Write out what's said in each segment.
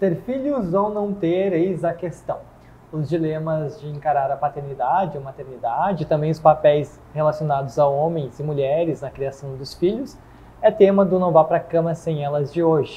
Ter filhos ou não ter, eis a questão. Os dilemas de encarar a paternidade ou maternidade, também os papéis relacionados a homens e mulheres na criação dos filhos, é tema do Não Vá Pra Cama Sem Elas de hoje.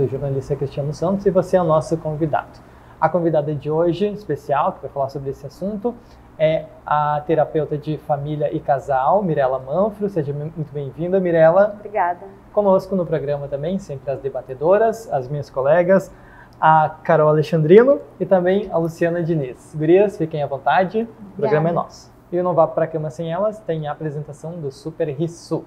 Sou o jornalista Cristiano Santos e você é o nosso convidado. A convidada de hoje, especial, que vai falar sobre esse assunto, é a terapeuta de família e casal, Mirela Manfro. Seja muito bem-vinda, Mirela. Obrigada. Conosco no programa também, sempre as debatedoras, as minhas colegas, a Carol Alexandrino e também a Luciana Diniz. Gurias, fiquem à vontade, o programa é nosso. E o Não Vá Pra Cama Sem Elas tem a apresentação do Super Rissu.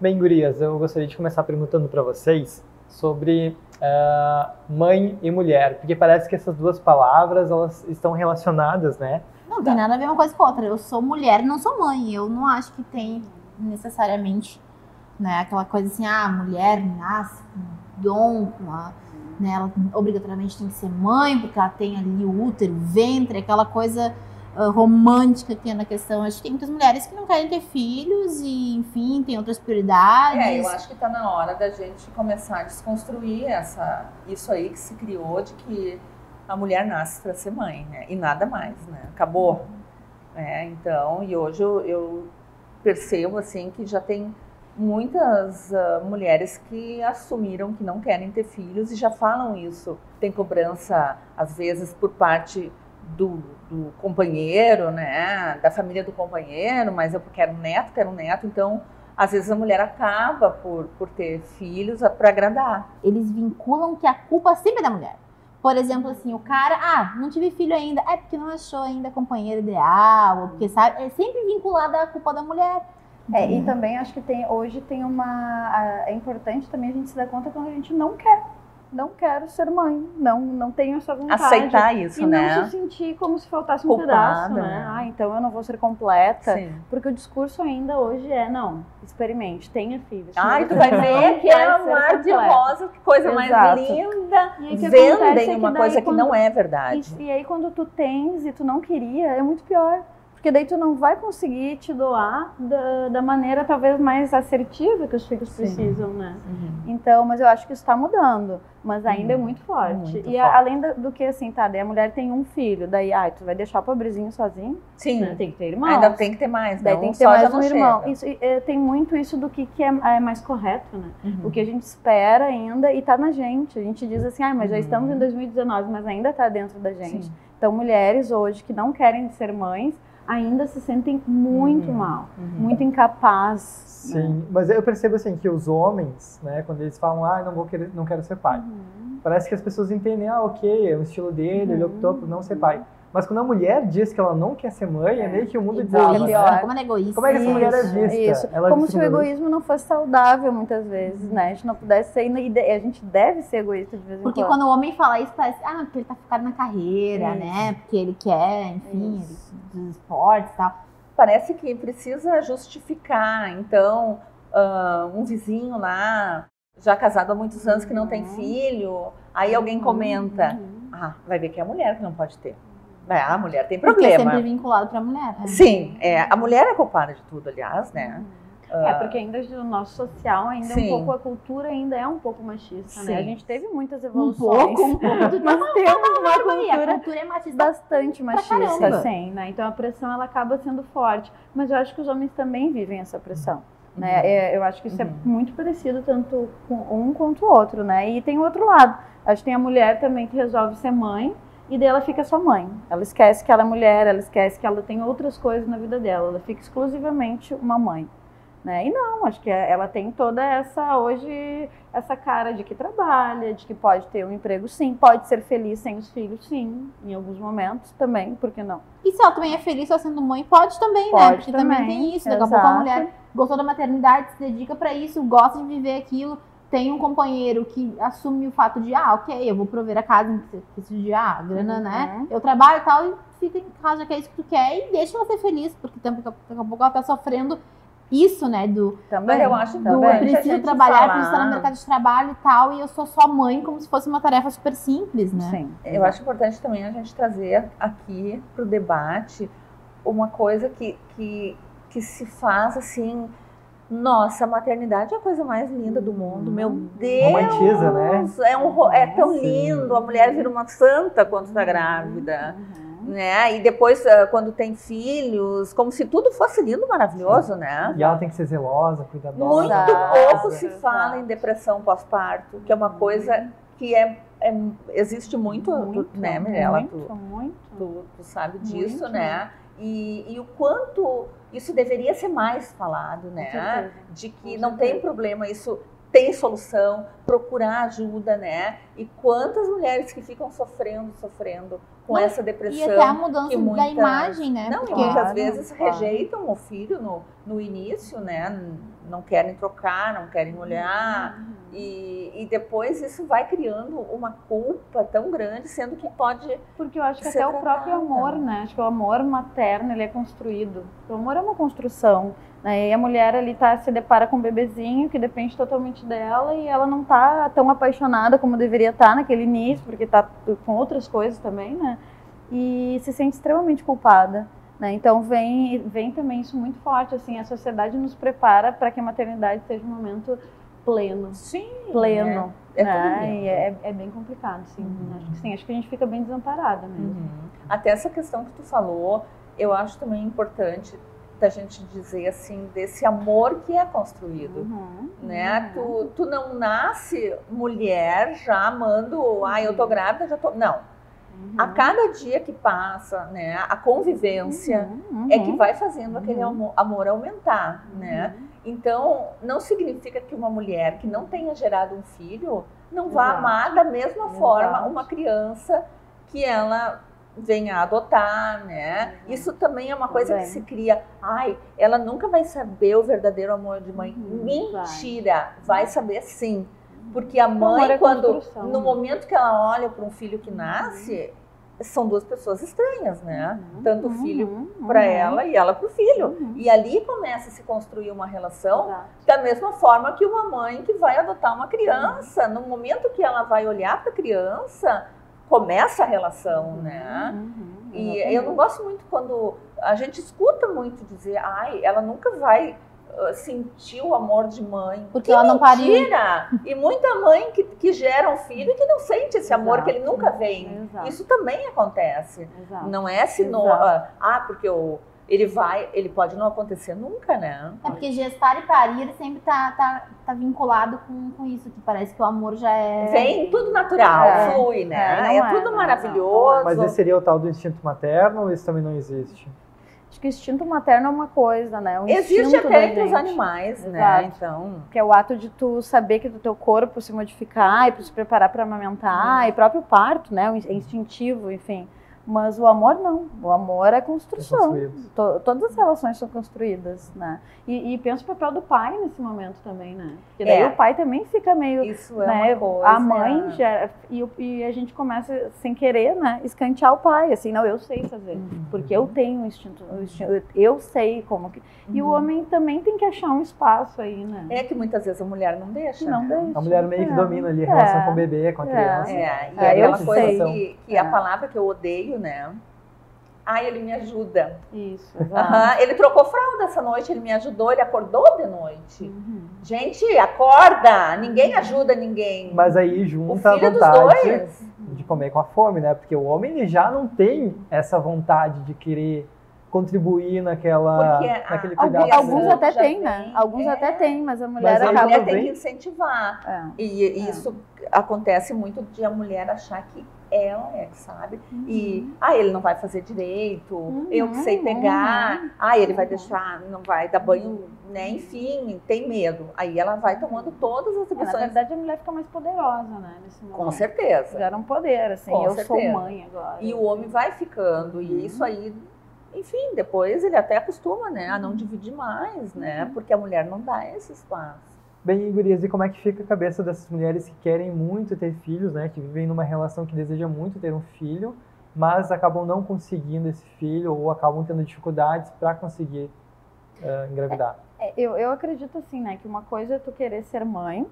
Bem, gurias, eu gostaria de começar perguntando para vocês sobre uh, mãe e mulher, porque parece que essas duas palavras elas estão relacionadas, né? Não tem nada a ver uma coisa com a outra. Eu sou mulher não sou mãe. Eu não acho que tem necessariamente né, aquela coisa assim, ah, mulher nasce com dom, com a, né, ela obrigatoriamente tem que ser mãe, porque ela tem ali o útero, o ventre, aquela coisa uh, romântica que tem na questão. Acho que tem muitas mulheres que não querem ter filhos e, enfim, tem outras prioridades. É, eu acho que está na hora da gente começar a desconstruir essa, isso aí que se criou de que a mulher nasce para ser mãe, né? E nada mais, né? Acabou. É, então, e hoje eu, eu, percebo assim que já tem muitas uh, mulheres que assumiram que não querem ter filhos e já falam isso. Tem cobrança às vezes por parte do, do companheiro, né? Da família do companheiro, mas eu quero um neto, quero um neto, então às vezes a mulher acaba por, por ter filhos para agradar. Eles vinculam que a culpa sempre é da mulher. Por exemplo, assim, o cara, ah, não tive filho ainda, é porque não achou ainda companheiro ideal, ou porque sabe, é sempre vinculada à culpa da mulher. É, e também acho que tem, hoje tem uma. É importante também a gente se dar conta quando a gente não quer. Não quero ser mãe, não, não tenho essa vontade. Aceitar isso, e né? não se sentir como se faltasse um Culpada, pedaço, né? né? Ah, então eu não vou ser completa. Sim. Porque o discurso ainda hoje é, não, experimente, tenha filhos. Ai, tu vai ver que é um mar de rosa, que coisa Exato. mais linda. E que é Vendem que uma coisa que quando- não é verdade. E, e aí quando tu tens e tu não queria, é muito pior. Porque daí tu não vai conseguir te doar da, da maneira talvez mais assertiva que os filhos precisam, né? Então, mas eu acho que isso está mudando, mas ainda é muito forte. Muito e a- além do, do que assim, tá, daí a mulher tem um filho, daí, ai, tu vai deixar o pobrezinho sozinho? Sim, Né? Tem que ter irmãos. ainda tem que ter mais, né? Daí tem que ter só mais um irmão. chega. Isso, e, é, tem muito isso do que, que é, é mais correto, né? Uhum. O que a gente espera ainda e tá na gente. A gente diz assim, ah, mas já Uhum. estamos em 2019, mas ainda tá dentro da gente. Sim. Então, mulheres hoje que não querem ser mães ainda se sentem muito Uhum. mal, Uhum. muito incapaz. Sim, mas eu percebo assim que os homens, né, quando eles falam, ah, não vou querer, não quero ser pai, Uhum. parece que as pessoas entendem, ah, ok, é o estilo dele, ele optou por não ser pai. Mas quando a mulher diz que ela não quer ser mãe, é, meio que o mundo desaba, pior. né? Como ela é egoísta. Como é que essa mulher é Isso, vista? Isso. Ela é Como se o egoísmo não fosse saudável muitas vezes, né? A gente não pudesse ser, e a gente deve ser egoísta de vez em Porque quando. quando o homem fala isso, parece, ah, porque ele tá focado na carreira, Isso. né? Porque ele quer, enfim, ele, dos esportes e tal. Parece que precisa justificar. Então, ah, um vizinho lá, já casado há muitos anos, que não tem filho, aí alguém comenta, ah, vai ver que é a mulher que não pode ter. É, a mulher tem Porque é problema. sempre vinculado pra mulher. né? Sim, é, a mulher é culpada de tudo, aliás, né? É, porque ainda no nosso social, ainda é Sim. um pouco, a cultura ainda é um pouco machista, né? A Sim. gente teve muitas Um evoluções. pouco, um pouco. Tu Mas tá temos uma falando, Maria, a cultura cultura é machista. bastante machista, caramba. sim, né? Então a pressão ela acaba sendo forte. Mas eu acho que os homens também vivem essa pressão. Né? É, eu acho que isso é Uhum. muito parecido tanto com um quanto o outro, né? E tem o outro lado. Acho que tem a mulher também que resolve ser mãe e daí ela fica só mãe. Ela esquece que ela é mulher, ela esquece que ela tem outras coisas na vida dela. Ela fica exclusivamente uma mãe. Né? E não, acho que ela tem toda essa, hoje, essa cara de que trabalha, de que pode ter um emprego sim, pode ser feliz sem os filhos sim, em alguns momentos também, por que não? E se ela também é feliz só sendo mãe, pode também, né? Pode Porque também, também, tem isso. Daqui a pouco a mulher gostou da maternidade, se dedica pra isso, gosta de viver aquilo. Tem um companheiro que assume o fato de, ah, ok, eu vou prover a casa, que esse dia, ah, grana, né? Uhum. Eu trabalho e tal, e fica em casa, que é isso que tu quer, e deixa ela ser feliz, porque daqui a pouco ela tá sofrendo isso, né? Do, Também. Eu acho do Também. eu preciso trabalhar, falar- preciso estar no mercado de trabalho e tal, e eu sou só mãe, como se fosse uma tarefa super simples, né? Sim. Eu acho importante também a gente trazer aqui para o debate uma coisa que, que, que se faz assim. Nossa, a maternidade é a coisa mais linda do mundo, meu Deus! Romantiza, né? É, um, é tão Sim. lindo, a mulher vira uma santa quando está grávida. Né? E depois, ah, quando tem filhos, como se tudo fosse lindo, maravilhoso, né? E ela tem que ser zelosa, cuidadosa. Muito Exato, pouco se fala em depressão pós-parto, que é uma coisa que é, é- existe muito, Muito, né, Mirella? Tu- muito, muito. tu, tu sabe disso, Muito. né? E, e o quanto isso deveria ser mais falado, né? De que não tem problema, isso tem solução, procurar ajuda, né? E quantas mulheres que ficam sofrendo, sofrendo com Não, essa E depressão. até a mudança que da muitas- imagem, né? Não, Porque e muitas vezes claro. rejeitam o filho no, no início, né? Não querem trocar, não querem olhar. Uhum. E, e depois isso vai criando uma culpa tão grande, sendo que pode Porque eu acho que até o próprio tratada. amor, né? Acho que o amor materno, ele é construído. O amor é uma construção, né? E a mulher ali tá, se depara com um bebezinho que depende totalmente dela e ela não tá tão apaixonada como deveria estar naquele início, porque tá com outras coisas também, né? E se sente extremamente culpada. Né? Então vem, vem também isso muito forte, assim, a sociedade nos prepara para que a maternidade seja um momento pleno, sim, pleno, É né? tudo lindo. E é, é bem complicado, sim. Uhum. Acho que sim, acho que a gente fica bem desamparada mesmo. Uhum. Até essa questão que tu falou, eu acho também importante da gente dizer assim desse amor que é construído. Uhum. Né? Tu, tu não nasce mulher já amando, ah, eu tô grávida, já tô. Não. Uhum. A cada dia que passa, né, a convivência Uhum. é que vai fazendo aquele Uhum. amo- amor aumentar, né? Então, não significa que uma mulher que não tenha gerado um filho não vá Exato. amar da mesma Exato. forma uma criança que ela venha a adotar, né? Uhum. Isso também é uma coisa que Também. se cria. Ai, ela nunca vai saber o verdadeiro amor de mãe. Uhum, Mentira! Vai saber sim. Porque a mãe, é quando no momento que ela olha para um filho que nasce, são duas pessoas estranhas, né? Tanto o filho Uhum. para Uhum. ela e ela para o filho. Uhum. E ali começa a se construir uma relação Exato. da mesma forma que uma mãe que vai adotar uma criança. No momento que ela vai olhar para a criança, começa a relação, né? Uhum. E eu não gosto muito quando a gente escuta muito dizer, ai, ela nunca vai ah, sentir o amor de mãe. Porque Que ela não pariu. E muita mãe que, que gera um filho e que não sente esse amor, que ele Exato. nunca vem. Exato. Isso também acontece. Exato. Não é sino, Exato. ah, ah, porque o, ele vai, ele pode não acontecer nunca, né? É porque gestar e parir sempre tá, tá, tá vinculado com, com isso, que parece que o amor já é. Vem tudo natural, É. flui, né? É, não É, é, tudo não, não, maravilhoso. Mas esse seria o tal do instinto materno ou isso também não existe? Acho que o instinto materno é uma coisa, né? O Existe até entre os animais, né? Exato. Então, Que é o ato de tu saber que do teu corpo se modificar e se preparar para amamentar, e próprio parto, né? É instintivo, enfim. Mas o amor não. O amor é É construção. construído. To- todas as relações são construídas, né? E, e pensa o papel do pai nesse momento também, né? Porque daí É. o pai também fica meio isso é né, uma coisa. a mãe já, e, o- e a gente começa sem querer, né, escantear o pai, assim, não, eu sei fazer, Uhum. porque eu tenho um instinto, o instinto- eu sei como que, e o Uhum. homem também tem que achar um espaço aí, né? É que muitas vezes a mulher não deixa. não né? deixa. A mulher meio que É. domina ali a relação É. com o bebê, com a É. criança. É, e É, é aquela coisa sei. que, que É. a palavra que eu odeio, né? Ai, ele me ajuda. Isso, exato. Ele trocou fralda essa noite, ele me ajudou, ele acordou de noite. Gente, acorda! Ninguém ajuda ninguém. Mas aí junta a filho vontade de comer com a fome, né? Porque o homem ele já não tem essa vontade de querer contribuir naquela, Porque a- naquele cuidado. Alguns, alguns criação até têm, né? Alguns é. até têm, mas a mulher Mas aí A acaba. mulher não tem que incentivar. É. E isso acontece muito de a mulher achar que ela é que sabe. E, ah, ele não vai fazer direito, eu que sei Uhum, pegar, ah, ele vai deixar, não vai dar banho, né? Enfim, tem medo. Aí ela vai tomando todas as É, na opções. verdade, a mulher fica mais poderosa, né? Nesse momento. Com certeza. Gera um poder, assim. Com eu certeza. sou mãe agora. E o homem vai ficando, e isso aí, enfim, depois ele até acostuma, né, a não dividir mais, né, porque a mulher não dá esse espaço. Bem, Gurias, e como é que fica a cabeça dessas mulheres que querem muito ter filhos, né? Que vivem numa relação que deseja muito ter um filho, mas acabam não conseguindo esse filho ou acabam tendo dificuldades para conseguir eh, engravidar. É, eu, eu acredito assim, né? Que uma coisa é tu querer ser mãe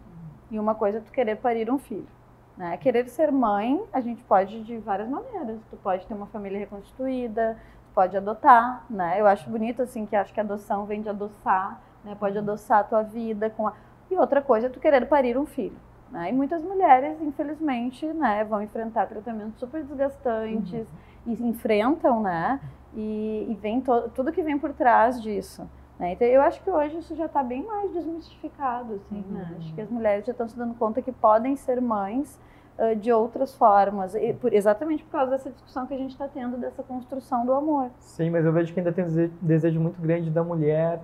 e uma coisa é tu querer parir um filho. Né? Querer ser mãe, a gente pode de várias maneiras. Tu pode ter uma família reconstituída, tu pode adotar, né? Eu acho bonito, assim, que acho que a adoção vem de adoçar, né? Pode adoçar a tua vida com a... E outra coisa é tu querer parir um filho. Né? E muitas mulheres, infelizmente, né, vão enfrentar tratamentos super desgastantes e enfrentam, né? E, e vem to- tudo que vem por trás disso. né? Então, eu acho que hoje isso já está bem mais desmistificado, assim, né? Acho que as mulheres já estão se dando conta que podem ser mães ah, de outras formas, e por- exatamente por causa dessa discussão que a gente está tendo dessa construção do amor. Sim, mas eu vejo que ainda tem um dese- desejo muito grande da mulher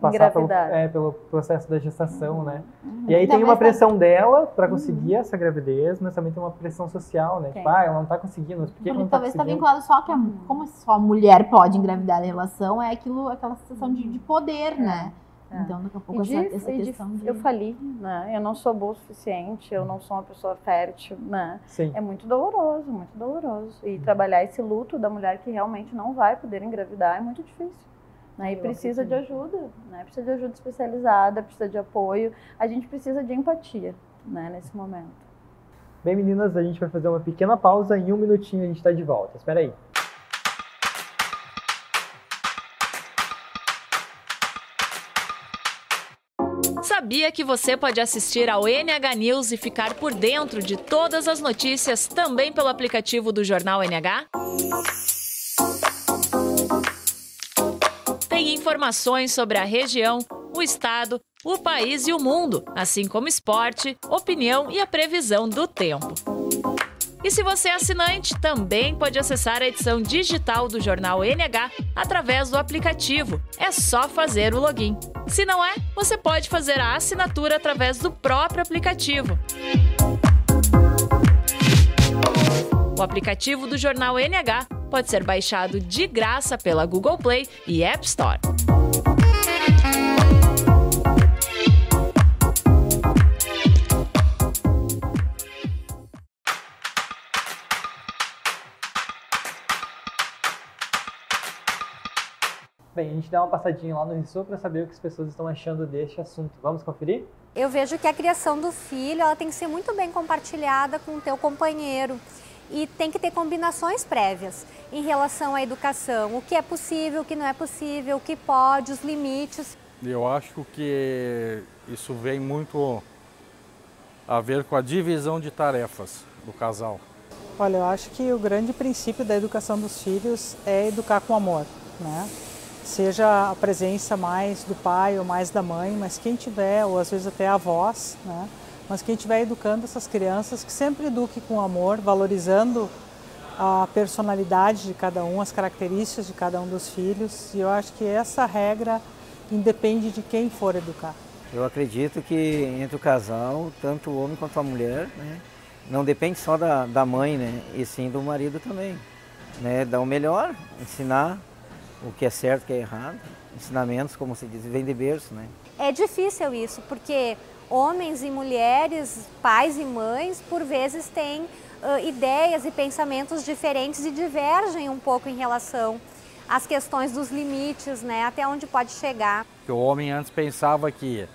passar pelo, é, pelo processo da gestação, né? Uhum. E aí tem uma tá- pressão dela para conseguir essa gravidez, mas também tem uma pressão social, né? Tem. Tipo, ah, ela não tá conseguindo, mas por que, que Porque não tá talvez está conseguindo? vinculado só que a, como só a mulher pode engravidar na relação, é aquilo, aquela sensação de, de poder, né? É. Então daqui a E pouco de- essa, essa e de- questão de... Eu falei, né? Eu não sou boa o suficiente, eu não sou uma pessoa fértil, né? Sim. É muito doloroso, muito doloroso. E trabalhar esse luto da mulher que realmente não vai poder engravidar é muito difícil. Né? E Eu precisa de ajuda, né? Precisa de ajuda especializada, precisa de apoio. A gente precisa de empatia, né? Nesse momento. Bem, meninas, a gente vai fazer uma pequena pausa. Em um minutinho a gente tá de volta. Espera aí. Sabia que você pode assistir ao NH News e ficar por dentro de todas as notícias também pelo aplicativo do Jornal NH? Informações sobre a região, o estado, o país e o mundo, assim como esporte, opinião e a previsão do tempo. E se você é assinante, também pode acessar a edição digital do jornal NH através do aplicativo. É só fazer o login. Se não é, você pode fazer a assinatura através do próprio aplicativo. O aplicativo do jornal NH pode ser baixado de graça pela Google Play e App Store. Bem, a gente dá uma passadinha lá no Rissu para saber o que as pessoas estão achando deste assunto. Vamos conferir? Eu vejo que a criação do filho ela tem que ser muito bem compartilhada com o teu companheiro e tem que ter combinações prévias em relação à educação, o que é possível, o que não é possível, o que pode, os limites. Eu acho que isso vem muito a ver com a divisão de tarefas do casal. Olha, eu acho que o grande princípio da educação dos filhos é educar com amor, né? Seja a presença mais do pai ou mais da mãe, mas quem tiver, ou às vezes até avós, né? Mas quem estiver educando essas crianças, que sempre eduque com amor, valorizando a personalidade de cada um, as características de cada um dos filhos. E eu acho que essa regra independe de quem for educar. Eu acredito que entre o casal, tanto o homem quanto a mulher, né, não depende só da, da mãe, né, e sim do marido também. Né, dar o melhor, ensinar o que é certo, o que é errado. Ensinamentos, como se diz, vem de berço, né? É difícil isso, porque homens e mulheres, pais e mães, por vezes têm ah, ideias e pensamentos diferentes e divergem um pouco em relação às questões dos limites, né? Até onde pode chegar. O homem antes pensava que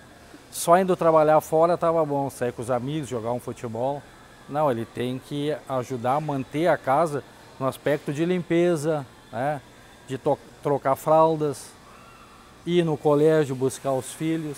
só indo trabalhar fora estava bom, sair com os amigos, jogar um futebol. Não, ele tem que ajudar a manter a casa no aspecto de limpeza, né? de trocar fraldas, ir no colégio buscar os filhos.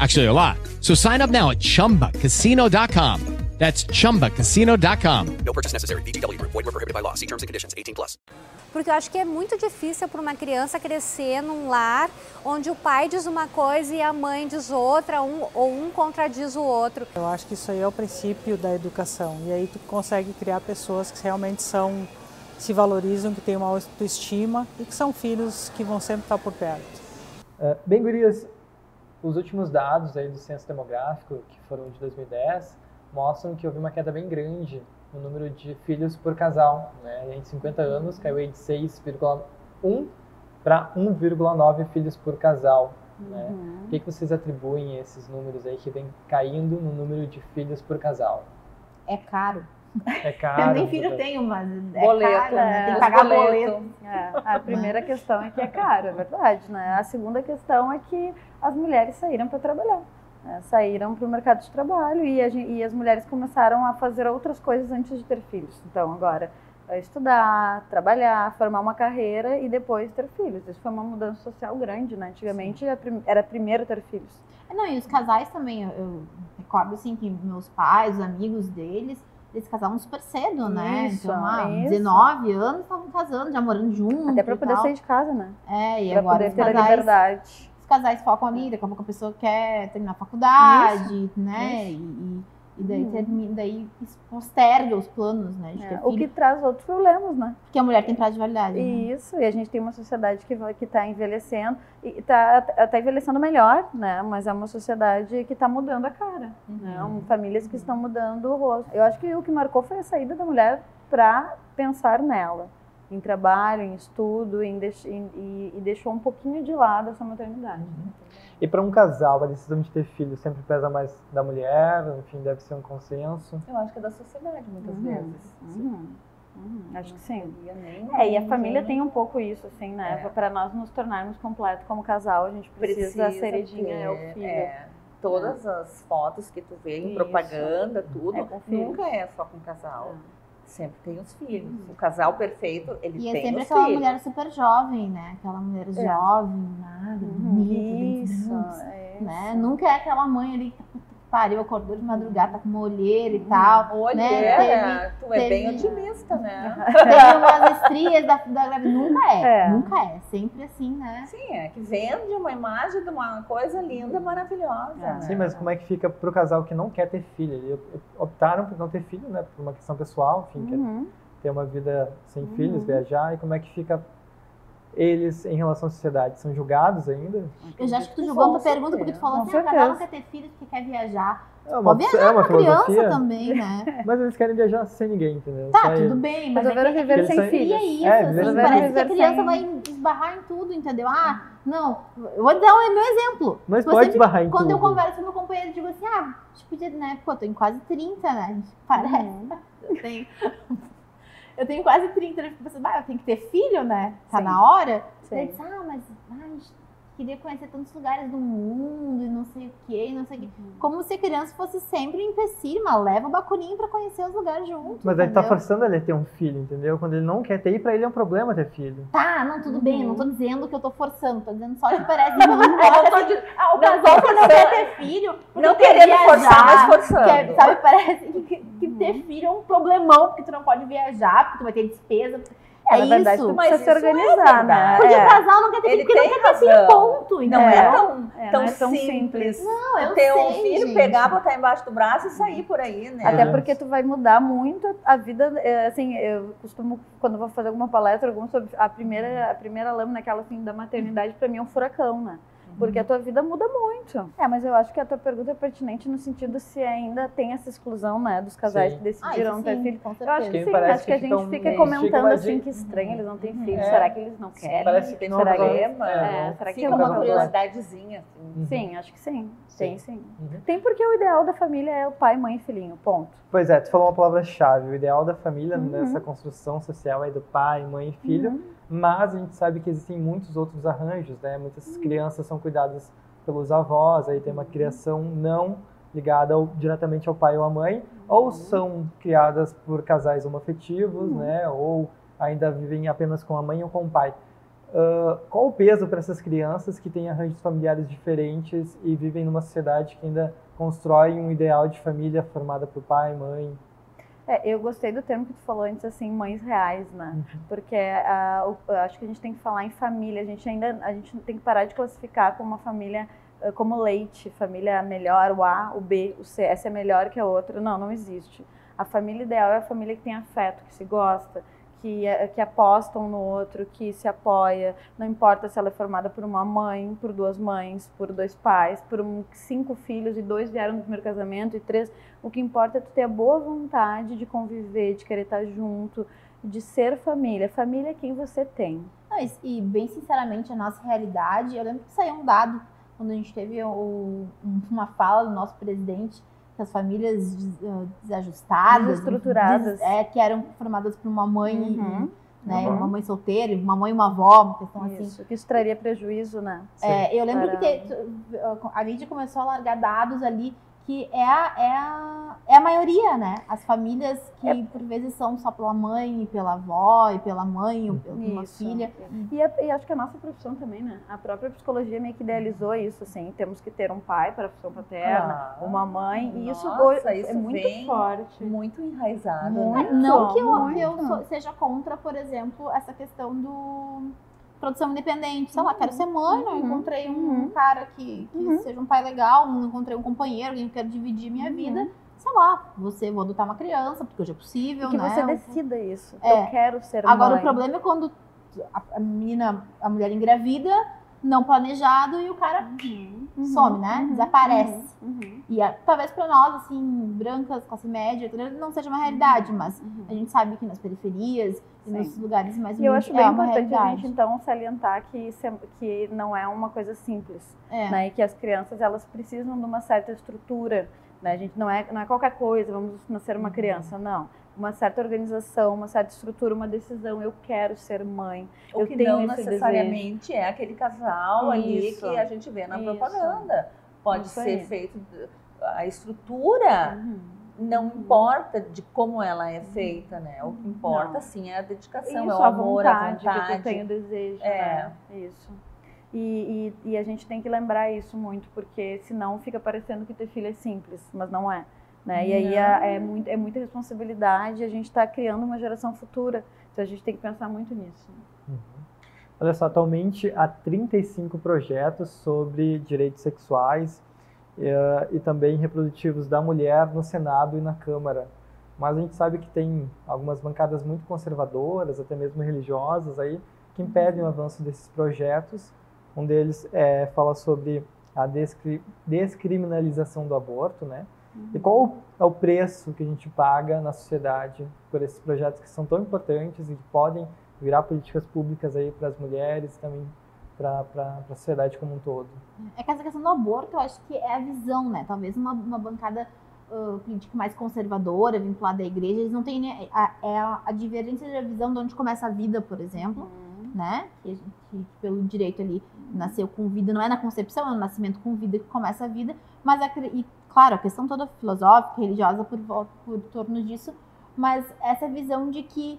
Actually, a lot. So sign up now at chumbacasino.com. That's chumbacasino.com. No purchase necessary. BGW. Void were prohibited by law. See terms and conditions 18+. Plus. Porque eu acho que é muito difícil para uma criança crescer num lar onde o pai diz uma coisa e a mãe diz outra, um, ou um contradiz o outro. Eu acho que isso aí é o princípio da educação. E aí tu consegue criar pessoas que realmente são se valorizam, que têm uma autoestima e que são filhos que vão sempre estar por perto. Uh, bem, gurias, os últimos dados aí do censo demográfico, que foram de 2010, mostram que houve uma queda bem grande no número de filhos por casal. Né? Em 50 anos caiu de 6,1 para 1,9 filhos por casal. Né? Uhum. O que, que vocês atribuem esses números aí que vem caindo no número de filhos por casal? É caro. É caro. Eu nem filho tenho, mas é boleto, caro, né? Tem que pagar boleto. boleto. A primeira questão é que é caro, é verdade, né? A segunda questão é que as mulheres saíram para trabalhar. Né? Saíram para o mercado de trabalho e, e as mulheres começaram a fazer outras coisas antes de ter filhos. Então, agora, é estudar, trabalhar, formar uma carreira e depois ter filhos. Isso foi uma mudança social grande, né? Antigamente era primeiro ter filhos. É, não, e os casais também, eu, eu recordo assim que meus pais, os amigos deles, eles casavam super cedo, né? Isso, então, ah, isso. 19 anos estavam casando, já morando juntos. Até para poder sair de casa, né? É, e pra agora poder ter casais, a liberdade. Os casais focam ali, daqui a pouco a pessoa quer terminar a faculdade, Isso, né? isso. E, e daí, termina, daí posterga os planos, né? De ter É, o que traz outros problemas, né? Porque a mulher tem prazo de validade. né? Isso, e a gente tem uma sociedade que está envelhecendo e está tá envelhecendo melhor, né? Mas é uma sociedade que está mudando a cara, né? Um- Famílias que estão mudando o rosto. Eu acho que o que marcou foi a saída da mulher para pensar nela, em trabalho, em estudo, em deix- em- e, e deixou um pouquinho de lado essa maternidade. E para um casal, a decisão de ter filho sempre pesa mais da mulher, enfim, deve ser um consenso. Eu acho que é da sociedade, muitas Uhum, vezes. uhum, uhum, acho que sim. Nem- É, e a nem- família nem- tem um pouco isso, assim, né? É. Para nós nos tornarmos completo como casal, a gente precisa, a ceredinha é o filho. é, todas as fotos que tu vê em Isso. propaganda, tudo, É nunca é só com casal. Sempre tem os filhos. O casal perfeito, ele E é tem sempre os aquela filhos. mulher super jovem, né? Aquela mulher jovem, magra, bonita, bem Isso, é né? Nunca é aquela mãe ali que que pariu, acordou de madrugada, tá com uma olheira e tal. Olha, né? é, tu é bem teve- otimista, né? Teve umas estrias da, da gravidez. Nunca é, É. nunca é. Sempre assim, né? Sim, é que vende uma imagem de uma coisa linda, maravilhosa. né? Sim, mas como é que fica pro casal que não quer ter filho? Eles optaram por não ter filho, né? Por uma questão pessoal, enfim, quer Uhum. ter uma vida sem filhos, viajar. E como é que fica eles em relação à sociedade? São julgados ainda? Eu já acho que tu uma certeza. pergunta porque tu falou Com assim, ah, o casal certeza. não quer ter filhos porque quer viajar. É uma, Pode é viajar uma com a criança filosofia, também, né? mas eles querem viajar sem ninguém, entendeu? Tá, Só tudo bem, mas é Resolveram que- viver sem são- E filhos. é isso, É, assim, parece filhos. que a criança Sem- vai esbarrar em tudo, entendeu? Ah, não, eu vou dar o meu exemplo. Mas Eu pode sempre- esbarrar em Quando eu tudo. converso com meu companheiro, eu digo assim, ah, podia, né, pô, eu tô em quase 30, né, parece, Uhum. eu tenho... Eu tenho quase 30, né? Fico pensando, ah, eu tenho que ter filho, né? Tá Sim. na hora. Sim. Daí disse, ah, mas ai, a gente queria conhecer tantos lugares do mundo e não sei o quê, e não sei o quê. Uhum. Como se a criança fosse sempre um empecilho, mas leva o bacurinho pra conhecer os lugares junto. Mas aí tá entendeu? forçando ele a ter um filho, entendeu? Quando ele não quer ter, pra ele é um problema ter filho. Tá, não, tudo bem, eu não tô Uhum. dizendo que eu tô forçando, tô dizendo só que parece que eu não de- Ah, o casal que não quer ter filho, Não quer querendo forçar, mas forçando. quer- sabe, parece que, que- que ter filho é um problemão, porque tu não pode viajar, porque tu vai ter despesa. É, Na verdade, isso. tu Mas precisa se é organizar, né? verdade. Porque É. o casal não quer ter filho, porque tem não quer ter filho, ponto. Não entendeu? é tão, É, tão não é tão simples. simples. Não, eu ter um sei, filho, gente. pegar, botar embaixo do braço e sair por aí, né? Até É. porque tu vai mudar muito a vida, é, assim, eu costumo, quando vou fazer alguma palestra, alguma sobre a primeira, a primeira lâmina, aquela assim, da maternidade, pra mim é um furacão, né? Porque a tua vida muda muito. É, mas eu acho que a tua pergunta é pertinente no sentido se ainda tem essa exclusão, né, dos casais Sim. que decidiram Ah, ter sim, filho. com Eu acho que sim, parece acho que a que gente fica comentando assim de- que estranho, eles não têm filho. É. Será que eles não querem? Parece que não Será é que... Problema. É, será que é uma curiosidadezinha. assim. Sim, acho que sim. Tem sim. Uhum. Tem porque o ideal da família é o pai, mãe e filhinho, ponto. Pois é, tu falou uma palavra-chave. O ideal da família Uhum. nessa construção social é do pai, mãe e filho, mas a gente sabe que existem muitos outros arranjos, né? Muitas Uhum. crianças são cuidadas pelos avós, aí tem uma criação não ligada ao- diretamente ao pai ou à mãe, ou Uhum. são criadas por casais homoafetivos, né? Ou ainda vivem apenas com a mãe ou com o pai. Ah, qual o peso para essas crianças que têm arranjos familiares diferentes e vivem numa sociedade que ainda constrói um ideal de família formada por pai, mãe, É, eu gostei do termo que tu falou antes, assim, mães reais, né? Porque ah, o- eu acho que a gente tem que falar em família. A gente ainda a gente tem que parar de classificar como uma família ah, como leite, família melhor, o A, o B, o C, essa é melhor que a outra. Não, não existe. A família ideal é a família que tem afeto, que se gosta, que, eh, que no outro, que se apoia. Não importa se ela é formada por uma mãe, por duas mães, por dois pais, por um- cinco filhos e dois vieram do primeiro casamento e três. O que importa é tu ter a boa vontade de conviver, de querer estar junto, de ser família. Família é quem você tem. Não, e- bem sinceramente, a nossa realidade, eu lembro que saiu um dado quando a gente teve o- um- uma fala do nosso presidente as famílias ah, desajustadas, Desestruturadas. des- é, que eram formadas por uma mãe, Uhum. né, Uhum. uma mãe solteira, uma mãe e uma avó, uma questão assim. Isso, que isso traria prejuízo, né? É, eu lembro Para- que te- a mídia começou a largar dados ali que é a, é a, é a maioria, né? As famílias que É. por vezes são só pela mãe, e pela avó, e pela mãe, ou pela uma filha. E, a- e acho que a nossa profissão também, né? A própria psicologia meio que idealizou isso, assim. Temos que ter um pai para a função paterna, Ah, uma mãe. E isso, nossa, hoje isso é muito forte. Muito enraizado. Muito. né? Não que eu, que eu sou- seja contra, por exemplo, essa questão do produção independente. Sei lá, quero ser mãe, não Uhum. encontrei um Uhum. cara que, que Uhum. seja um pai legal, não encontrei um companheiro, alguém que quer dividir minha vida. Sei lá, você vou adotar uma criança, porque hoje é possível, E que né? você decida isso. É. Eu quero ser Agora, mãe. o problema é quando a, a menina, a mulher engravida, não planejado, e o cara Uhum. some, né? Uhum. Desaparece. Uhum. E a- talvez pra nós, assim, brancas, classe média, não seja uma realidade, mas Uhum. a gente sabe que nas periferias e nos lugares mais E eu acho bem é importante a gente, então, salientar que, que não é uma coisa simples. É. né? E que as crianças, elas precisam de uma certa estrutura. Né? A gente não é, não é qualquer coisa, vamos nascer uma criança, não. Uma certa organização, uma certa estrutura, uma decisão. Eu quero ser mãe. O eu que tenho não necessariamente é aquele casal ali Isso. que a gente vê na Isso. propaganda. Pode Isso ser aí. feito. A estrutura Uhum. não importa de como ela é feita, né? O que importa, Não. sim, é a dedicação, Isso, é o a amor, a vontade, vontade. que eu tenho desejo. É. né? Isso. E, e, e a gente tem que lembrar isso muito, porque senão fica parecendo que ter filho é simples, mas não é. Né? E aí a- é, muito, é muita responsabilidade, a gente está criando uma geração futura. Então a gente tem que pensar muito nisso. Olha só, atualmente há 35 projetos sobre direitos sexuais eh, e também reprodutivos da mulher no Senado e na Câmara. Mas a gente sabe que tem algumas bancadas muito conservadoras, até mesmo religiosas aí, que impedem o avanço desses projetos. Um deles eh, fala sobre a descri- descriminalização do aborto, né? E qual é o preço que a gente paga na sociedade por esses projetos que são tão importantes e que podem virar políticas públicas aí para as mulheres e também para a sociedade como um todo? É que essa questão do aborto, eu acho que é a visão, né? Talvez uma, uma bancada ah, política mais conservadora, vinculada à igreja, eles não têm a, é a, a divergência da visão de onde começa a vida, por exemplo, né? Que, a gente- que pelo direito ali nasceu com vida, não é na concepção, é no nascimento com vida que começa a vida, mas a, e, claro, a questão toda filosófica, religiosa por, por torno disso, mas essa visão de que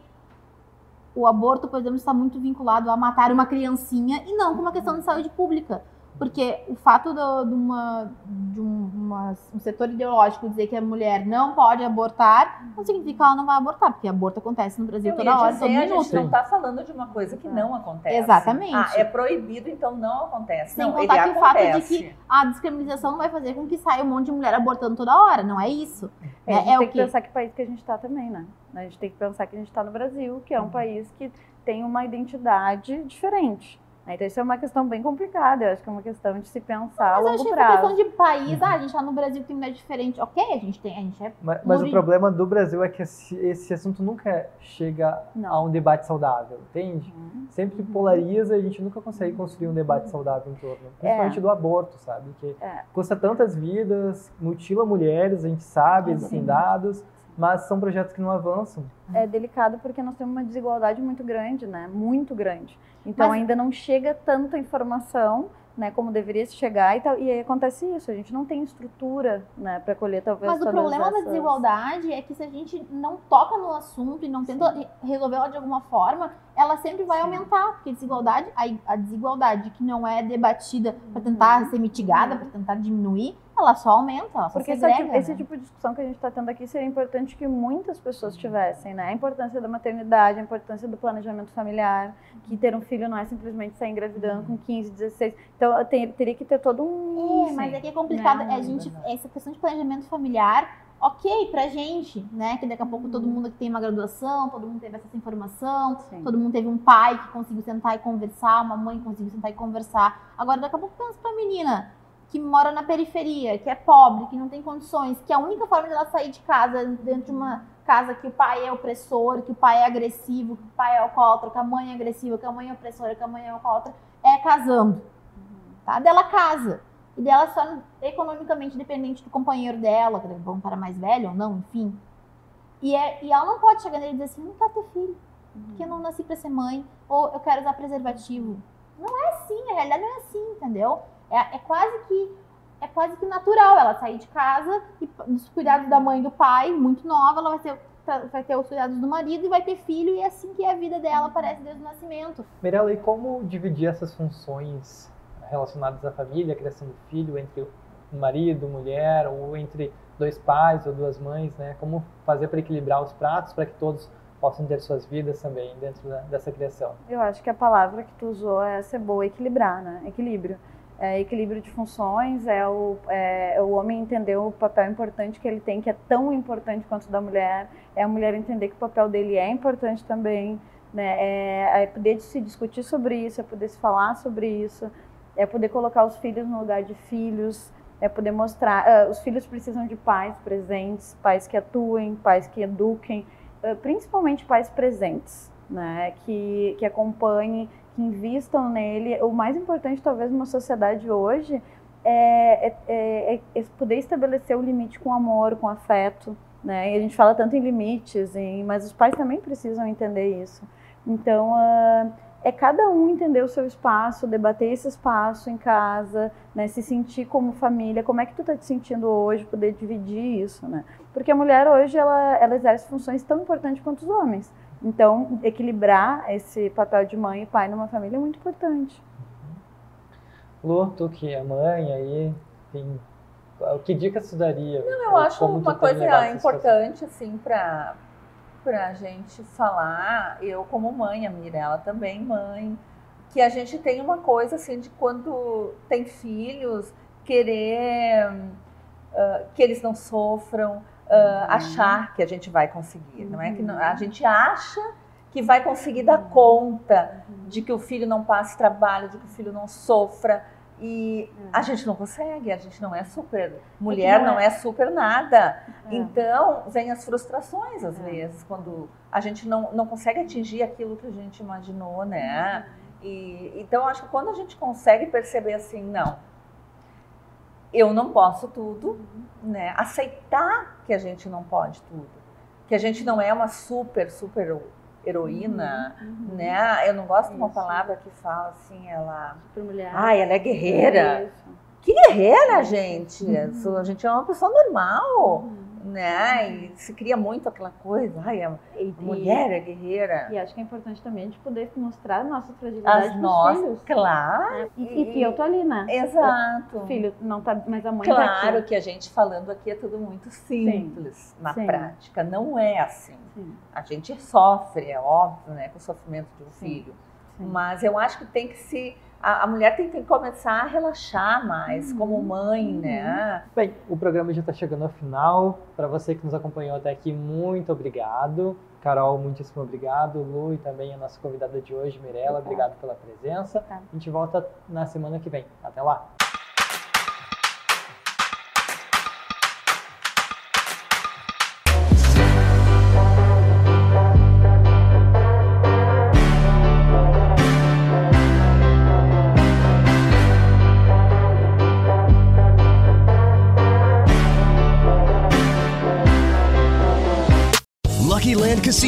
o aborto, por exemplo, está muito vinculado a matar uma criancinha e não com uma questão de saúde pública. Porque o fato do- de, uma, de um, uma- um setor ideológico dizer que a mulher não pode abortar, não significa que ela não vai abortar, porque aborto acontece no Brasil Eu toda ia hora, dizer, todo a minuto. gente não está falando de uma coisa que não acontece. Exatamente. Ah, é proibido, então não acontece. Sem não, ele contar que o fato de que a descriminalização vai fazer com que saia um monte de mulher abortando toda hora, não é isso. É, a É, gente é tem o que quê? pensar que país que a gente está também, né? A gente tem que pensar que a gente está no Brasil, que é um país que tem uma identidade diferente. Então isso é uma questão bem complicada, eu acho que é uma questão de se pensar a Mas eu longo acho que é prazo. questão de país, ah, a gente tá no Brasil tem mulher diferente. Ok, a gente tem, a gente é. Mas, mas o problema do Brasil é que esse, esse assunto nunca chega a um debate saudável, entende? Uhum. Sempre polariza e a gente nunca consegue construir um debate saudável em torno. Principalmente É. do aborto, sabe? Que É. custa tantas vidas, mutila mulheres, a gente sabe, existem Sim. dados, mas são projetos que não avançam. É delicado porque nós temos uma desigualdade muito grande, né? Muito grande. Então Mas- ainda não chega tanta informação, né, como deveria chegar e tal. E aí acontece isso, a gente não tem estrutura, né, para colher talvez Mas o problema da essas- desigualdade é que se a gente não toca no assunto e não tenta re- resolvê-la de alguma forma, ela sempre vai aumentar. Porque desigualdade, a, a desigualdade que não é debatida para tentar ser mitigada, para tentar diminuir, ela só aumenta, ela só Porque segrega, tipo- esse né? tipo de discussão que a gente está tendo aqui seria importante que muitas pessoas tivessem, né? A importância da maternidade, a importância do planejamento familiar, que ter um filho não é simplesmente sair engravidando com 15, 16. Então ter- teria que ter todo um. É, mas é que é complicado. É a gente, essa questão de planejamento familiar, ok, pra gente, né? Que daqui a pouco todo mundo que tem uma graduação, todo mundo teve essa informação, todo mundo teve um pai que conseguiu sentar e conversar, uma mãe que conseguiu sentar e conversar. Agora, daqui a pouco pensa pra menina que mora na periferia, que é pobre, que não tem condições, que a única forma dela sair de casa, dentro de uma casa que o pai é opressor, que o pai é agressivo, que o pai é alcoólatra, que a mãe é agressiva, que a mãe é opressora, que a mãe é alcoólatra, é casando. Tá? Dela casa. E dela só economicamente dependente do companheiro dela, que é um cara mais velho ou não, enfim. E, é, e ela não pode chegar nele e dizer assim, não quero ter filho, porque eu não nasci pra ser mãe, ou eu quero usar preservativo. Não é assim, a realidade não é assim, entendeu? É, é quase que é quase que natural ela sair de casa e dos cuidados da mãe e do pai, muito nova, ela vai ter, vai ter os cuidados do marido e vai ter filho, e é assim que é a vida dela parece desde o nascimento. Mirella, e como dividir essas funções relacionadas à família, a criação do filho, entre o marido, mulher, ou entre dois pais ou duas mães, né? Como fazer para equilibrar os pratos para que todos possam ter suas vidas também dentro da- dessa criação? Eu acho que a palavra que tu usou é ser boa, equilibrar, né? Equilíbrio. É, equilíbrio de funções, é o, é, é o homem entender o papel importante que ele tem, que é tão importante quanto o da mulher, é a mulher entender que o papel dele é importante também, né? É, é poder se discutir sobre isso, é poder se falar sobre isso, é poder colocar os filhos no lugar de filhos, é poder mostrar. ah, os filhos precisam de pais presentes, pais que atuem, pais que eduquem, ah, principalmente pais presentes, né? Que, que acompanhem, que invistam nele. O mais importante, talvez, numa sociedade hoje é, é- é- é poder estabelecer o limite com amor, com afeto. Né? E a gente fala tanto em limites, em- mas os pais também precisam entender isso. Então, ah, é cada um entender o seu espaço, debater esse espaço em casa, né? se sentir como família, como é que tu tá te sentindo hoje, poder dividir isso, né? Porque a mulher hoje, ela, ela exerce funções tão importantes quanto os homens. Então, equilibrar esse papel de mãe e pai numa família é muito importante. Lu, tu que é mãe aí, tem, que dicas tu daria? Não, eu acho uma coisa importante, assim, para a gente falar, eu como mãe, a Mirella também mãe, que a gente tem uma coisa, assim, de quando tem filhos, querer ah, que eles não sofram, ah, achar que a gente vai conseguir, não é que não- a gente acha que vai conseguir dar conta de que o filho não passe trabalho, de que o filho não sofra, e a gente não consegue, a gente não é super mulher, não não é. é super nada. É. Então, vem as frustrações às vezes, quando a gente não, não consegue atingir aquilo que a gente imaginou, né? E, então, acho que quando a gente consegue perceber assim, não, eu não posso tudo, né? Aceitar que a gente não pode tudo, que a gente não é uma super, super heroína, né? Eu não gosto de uma palavra que fala assim, ela... Super mulher. Ai, ela é guerreira. Isso. Que guerreira, gente! Isso, A gente é uma pessoa normal, né? E se cria muito aquela coisa, ai, a mulher é guerreira. E acho que é importante também a gente poder mostrar a nossa fragilidade As nossas, filhos. claro. né? E, e que eu tô ali, né? Exato. O filho não tá, mas a mãe tá Claro aqui. que a gente falando aqui é tudo muito simples na Sim. prática, não é assim. Sim. A gente sofre, é óbvio, né, com o sofrimento de um Sim. filho. Sim. Mas eu acho que tem que se. A, a mulher tem que começar a relaxar mais, Uhum. como mãe, né? Bem, o programa já está chegando ao final. Para você que nos acompanhou até aqui, muito obrigado. Carol, muitíssimo obrigado. Lu e também a nossa convidada de hoje, Mirella, obrigado pela presença. Tá. A gente volta na semana que vem. Até lá!